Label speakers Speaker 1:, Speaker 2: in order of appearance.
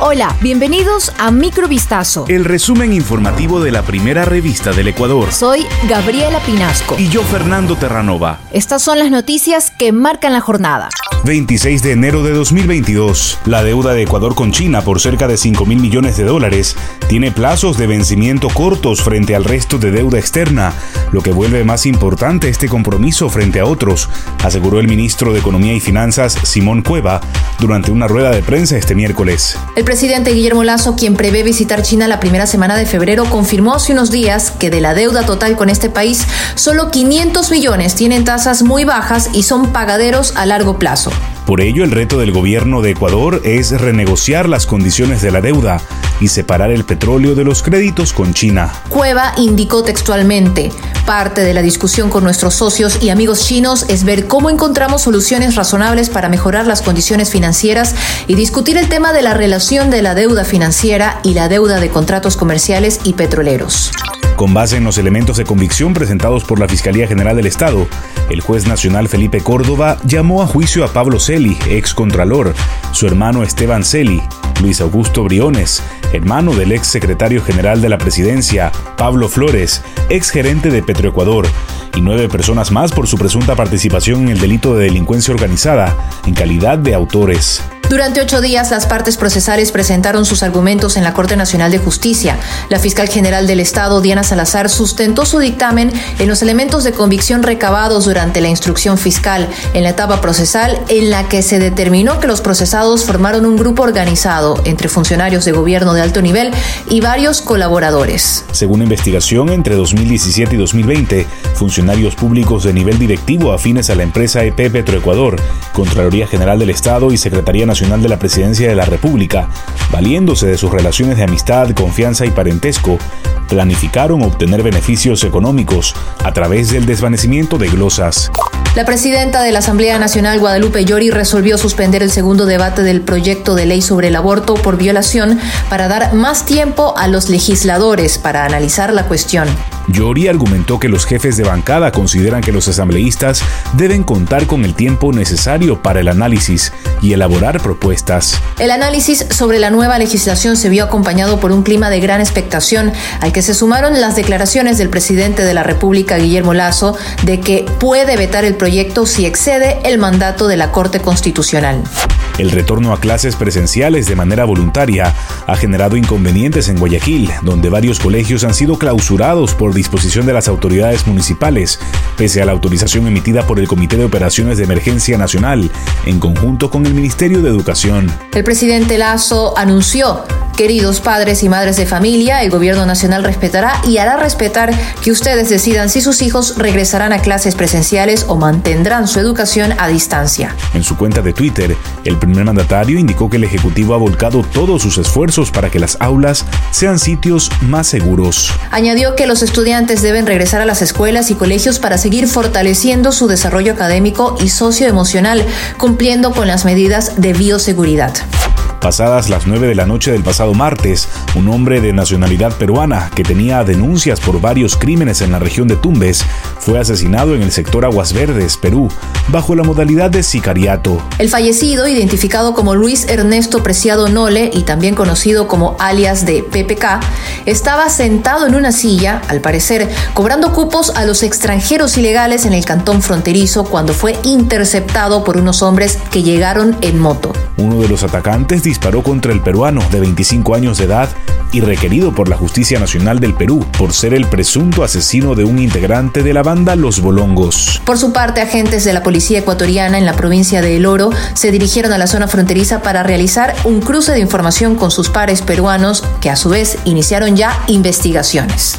Speaker 1: Hola, bienvenidos a Microvistazo.
Speaker 2: El resumen informativo de la primera revista del Ecuador.
Speaker 1: Soy Gabriela Pinasco.
Speaker 2: Y yo, Fernando Terranova.
Speaker 1: Estas son las noticias que marcan la jornada.
Speaker 2: 26 de enero de 2022. La deuda de Ecuador con China por cerca de 5 mil millones de dólares tiene plazos de vencimiento cortos frente al resto de deuda externa, lo que vuelve más importante este compromiso frente a otros, aseguró el ministro de Economía y Finanzas, Simón Cueva, durante una rueda de prensa este miércoles.
Speaker 3: El presidente Guillermo Lazo, quien prevé visitar China la primera semana de febrero, confirmó hace unos días que de la deuda total con este país, solo 500 millones tienen tasas muy bajas y son pagaderos a largo plazo.
Speaker 2: Por ello, el reto del gobierno de Ecuador es renegociar las condiciones de la deuda y separar el petróleo de los créditos con China.
Speaker 3: Cueva indicó textualmente, parte de la discusión con nuestros socios y amigos chinos es ver cómo encontramos soluciones razonables para mejorar las condiciones financieras y discutir el tema de la relación de la deuda financiera y la deuda de contratos comerciales y petroleros.
Speaker 2: Con base en los elementos de convicción presentados por la Fiscalía General del Estado, el juez nacional Felipe Córdoba llamó a juicio a Pablo Celi, ex contralor, su hermano Esteban Celi, Luis Augusto Briones, hermano del ex secretario general de la presidencia, Pablo Flores, ex gerente de Petroecuador, y nueve personas más por su presunta participación en el delito de delincuencia organizada, en calidad de autores.
Speaker 3: Durante ocho días, las partes procesales presentaron sus argumentos en la Corte Nacional de Justicia. La fiscal general del Estado, Diana Salazar, sustentó su dictamen en los elementos de convicción recabados durante la instrucción fiscal en la etapa procesal, en la que se determinó que los procesados formaron un grupo organizado entre funcionarios de gobierno de alto nivel y varios colaboradores.
Speaker 2: Según investigación, entre 2017 y 2020, funcionarios públicos de nivel directivo afines a la empresa EP Petroecuador, Contraloría General del Estado y Secretaría Nacional de la Presidencia de la República, valiéndose de sus relaciones de amistad, confianza y parentesco, planificaron obtener beneficios económicos a través del desvanecimiento de glosas.
Speaker 3: La presidenta de la Asamblea Nacional, Guadalupe Llori, resolvió suspender el segundo debate del proyecto de ley sobre el aborto por violación para dar más tiempo a los legisladores para analizar la cuestión.
Speaker 2: Yori argumentó que los jefes de bancada consideran que los asambleístas deben contar con el tiempo necesario para el análisis y elaborar propuestas.
Speaker 3: El análisis sobre la nueva legislación se vio acompañado por un clima de gran expectación, al que se sumaron las declaraciones del presidente de la República, Guillermo Lazo, de que puede vetar el proyecto si excede el mandato de la Corte Constitucional.
Speaker 2: El retorno a clases presenciales de manera voluntaria ha generado inconvenientes en Guayaquil, donde varios colegios han sido clausurados disposición de las autoridades municipales, pese a la autorización emitida por el Comité de Operaciones de Emergencia Nacional, en conjunto con el Ministerio de Educación.
Speaker 3: El presidente Lazo anunció Queridos padres y madres de familia, el gobierno nacional respetará y hará respetar que ustedes decidan si sus hijos regresarán a clases presenciales o mantendrán su educación a distancia.
Speaker 2: En su cuenta de Twitter, el primer mandatario indicó que el Ejecutivo ha volcado todos sus esfuerzos para que las aulas sean sitios más seguros.
Speaker 3: Añadió que los estudiantes deben regresar a las escuelas y colegios para seguir fortaleciendo su desarrollo académico y socioemocional, cumpliendo con las medidas de bioseguridad.
Speaker 2: Pasadas las 9 de la noche del pasado martes, un hombre de nacionalidad peruana que tenía denuncias por varios crímenes en la región de Tumbes fue asesinado en el sector Aguas Verdes, Perú, bajo la modalidad de sicariato.
Speaker 3: El fallecido, identificado como Luis Ernesto Preciado Nole y también conocido como alias de PPK, estaba sentado en una silla, al parecer, cobrando cupos a los extranjeros ilegales en el cantón fronterizo cuando fue interceptado por unos hombres que llegaron en moto.
Speaker 2: Uno de los atacantes disparó contra el peruano de 25 años de edad y requerido por la Justicia Nacional del Perú por ser el presunto asesino de un integrante de la banda Los Bolongos.
Speaker 3: Por su parte, agentes de la Policía Ecuatoriana en la provincia de El Oro se dirigieron a la zona fronteriza para realizar un cruce de información con sus pares peruanos que a su vez iniciaron ya investigaciones.